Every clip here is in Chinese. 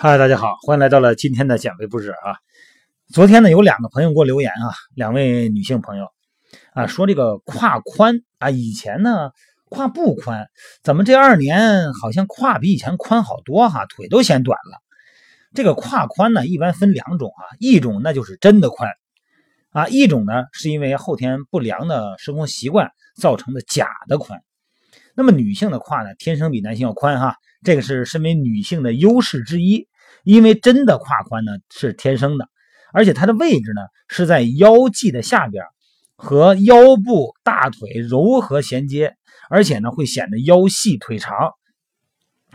嗨，大家好，欢迎来到了今天的减肥不止啊。昨天呢，有两个朋友给我留言啊，两位女性朋友啊，说这个胯宽啊，以前呢胯不宽，怎么这二年好像胯比以前宽好多哈，腿都显短了。这个胯宽呢，一般分两种啊，一种那就是真的宽啊，一种呢是因为后天不良的生活习惯造成的假的宽。那么女性的胯呢，天生比男性要宽哈。这个是身为女性的优势之一，因为真的胯宽呢是天生的，而且它的位置呢是在腰际的下边，和腰部大腿柔和衔接，而且呢会显得腰细腿长，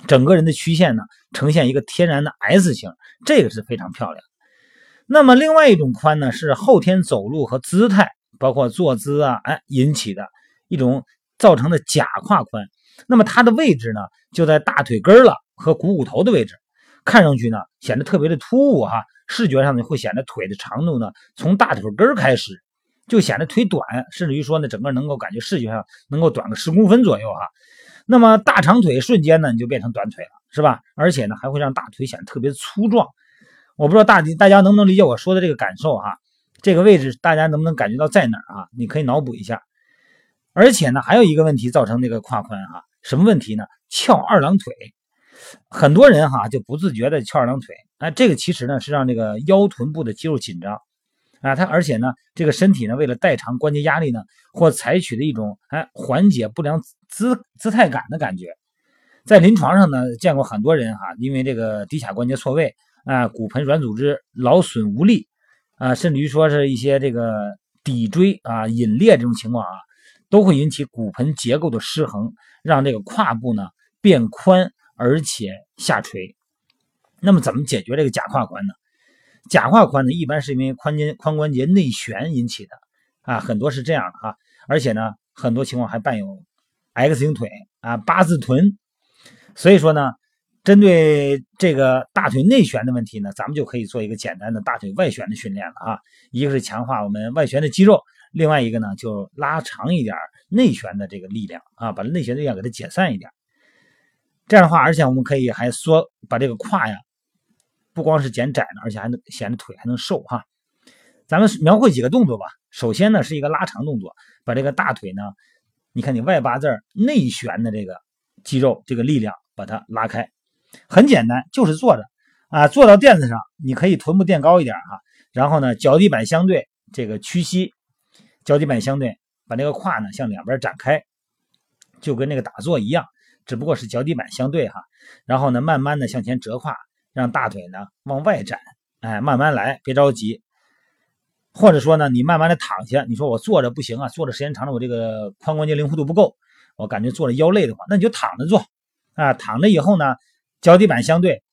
整个人的曲线呢呈现一个天然的 S 型，这个是非常漂亮。那么另外一种宽呢是后天走路和姿态，包括坐姿啊，哎引起的一种造成的假胯宽。那么它的位置呢，就在大腿根了和股骨头的位置，看上去呢显得特别的突兀哈，视觉上呢会显得腿的长度呢从大腿根开始就显得腿短，甚至于说呢整个能够感觉视觉上能够短个十公分左右哈。那么大长腿瞬间呢你就变成短腿了，是吧？而且呢还会让大腿显得特别粗壮。我不知道大大家能不能理解我说的这个感受哈？这个位置大家能不能感觉到在哪儿啊？你可以脑补一下。而且呢，还有一个问题造成那个胯宽哈，什么问题呢？翘二郎腿，很多人哈就不自觉的翘二郎腿，哎，这个其实呢是让这个腰臀部的肌肉紧张，啊，它而且呢这个身体呢为了代偿关节压力呢，或采取的一种哎缓解不良姿姿态感的感觉，在临床上呢见过很多人哈，因为这个骶髂关节错位啊，骨盆软组织劳损无力啊，甚至于说是一些这个骶椎啊隐裂这种情况啊。都会引起骨盆结构的失衡，让这个胯部呢变宽而且下垂。那么怎么解决这个假胯宽呢？假胯宽呢，一般是因为髋间髋关节内旋引起的啊，很多是这样的哈。而且呢，很多情况还伴有 X 型腿啊、八字臀。所以说呢，针对这个大腿内旋的问题呢，咱们就可以做一个简单的大腿外旋的训练了啊。一个是强化我们外旋的肌肉。另外一个呢，就拉长一点内旋的这个力量啊，把内旋力量给它解散一点。这样的话，而且我们可以还缩把这个胯呀，不光是减窄了，而且还能显得腿还能瘦哈。咱们描绘几个动作吧。首先呢，是一个拉长动作，把这个大腿呢，你看你外八字内旋的这个肌肉这个力量把它拉开，很简单，就是坐着啊，坐到垫子上，你可以臀部垫高一点哈，然后呢，脚底板相对这个屈膝。脚底板相对，把那个胯呢向两边展开，就跟那个打坐一样，只不过是脚底板相对哈。然后呢，慢慢的向前折胯，让大腿呢往外展，哎，慢慢来，别着急。或者说呢，你慢慢的躺下，你说我坐着不行啊，坐着时间长了我这个髋关节灵活度不够，我感觉坐着腰累的话，那你就躺着坐啊。躺着以后呢，脚底板相对，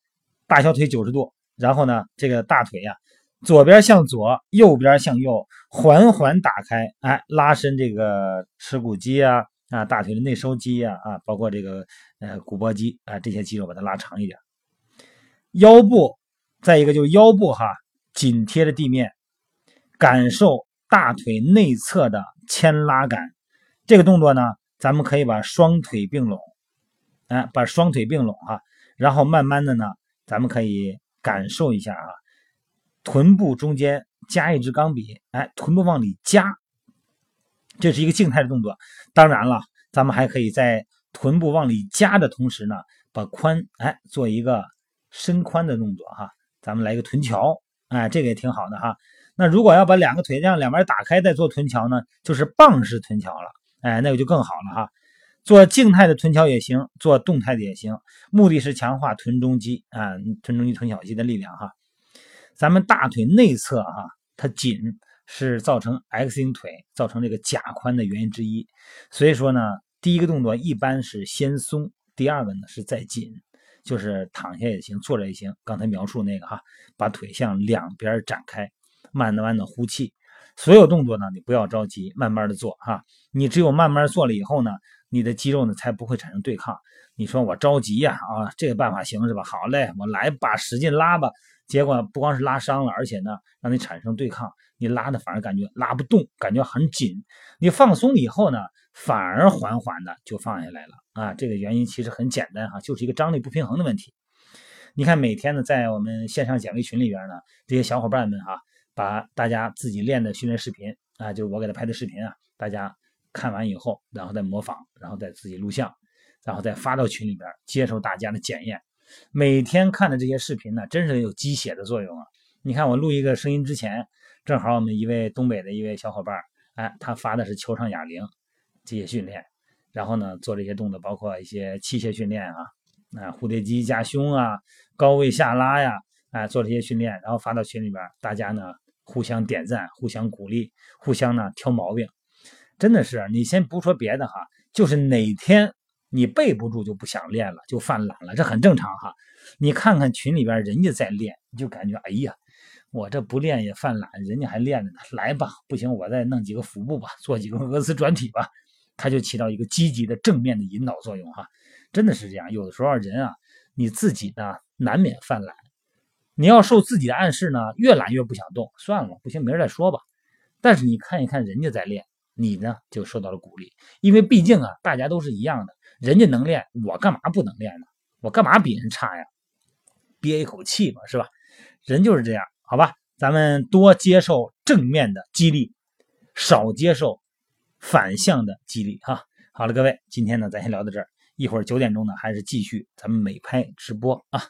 大小腿九十度，然后呢，这个大腿呀。左边向左，右边向右，缓缓打开，哎，拉伸这个耻骨肌啊，啊，大腿的内收肌啊，啊，包括这个呃股薄肌啊，这些肌肉把它拉长一点。腰部，再一个就是腰部哈，紧贴着地面，感受大腿内侧的牵拉感。这个动作呢，咱们可以把双腿并拢，哎，把双腿并拢哈，然后慢慢的呢，咱们可以感受一下啊。臀部中间夹一支钢笔，哎，臀部往里夹，这是一个静态的动作。当然了，咱们还可以在臀部往里夹的同时呢，把髋哎做一个伸髋的动作哈。咱们来一个臀桥，哎，这个也挺好的哈。那如果要把两个腿这样两边打开再做臀桥呢，就是棒式臀桥了，哎，那个就更好了哈。做静态的臀桥也行，做动态的也行，目的是强化臀中肌啊，臀中肌、臀小肌的力量哈。咱们大腿内侧啊，它紧是造成 X 型腿、造成这个假髋的原因之一。所以说呢，第一个动作一般是先松，第二个呢是再紧，就是躺下也行，坐着也行。刚才描述那个哈，把腿向两边展开，慢慢的呼气。所有动作呢，你不要着急，慢慢的做哈。你只有慢慢做了以后呢，你的肌肉呢才不会产生对抗。你说我着急呀啊，这个办法行是吧？好嘞，我来吧，使劲拉吧。结果不光是拉伤了，而且呢，让你产生对抗，你拉的反而感觉拉不动，感觉很紧。你放松了以后呢，反而缓缓的就放下来了啊。这个原因其实很简单哈，就是一个张力不平衡的问题。你看每天呢，在我们线上减肥群里边呢，这些小伙伴们哈，把大家自己练的训练视频啊，就是我给他拍的视频啊，大家看完以后，然后再模仿，然后再自己录像，然后再发到群里边，接受大家的检验。每天看的这些视频呢，真是有鸡血的作用啊！你看我录一个声音之前，正好我们一位东北的一位小伙伴，哎，他发的是球上哑铃这些训练，然后呢做这些动作，包括一些器械训练啊，啊蝴蝶机夹胸啊，高位下拉呀，哎做这些训练，然后发到群里边，大家呢互相点赞，互相鼓励，互相呢挑毛病，真的是你先不说别的哈，就是哪天。你背不住就不想练了，就犯懒了，这很正常哈。你看看群里边人家在练，你就感觉哎呀，我这不练也犯懒，人家还练着呢。来吧，不行我再弄几个腹部吧，做几个俄罗斯转体吧，它就起到一个积极的正面的引导作用哈。真的是这样，有的时候人啊，你自己呢难免犯懒，你要受自己的暗示呢，越懒越不想动，算了，不行，明儿再说吧。但是你看一看人家在练，你呢就受到了鼓励，因为毕竟啊，大家都是一样的。人家能练，我干嘛不能练呢？我干嘛比人差呀？憋一口气嘛，是吧？人就是这样，好吧？咱们多接受正面的激励，少接受反向的激励啊。好了，各位，今天呢，咱先聊到这儿，一会儿九点钟呢，还是继续咱们美拍直播啊。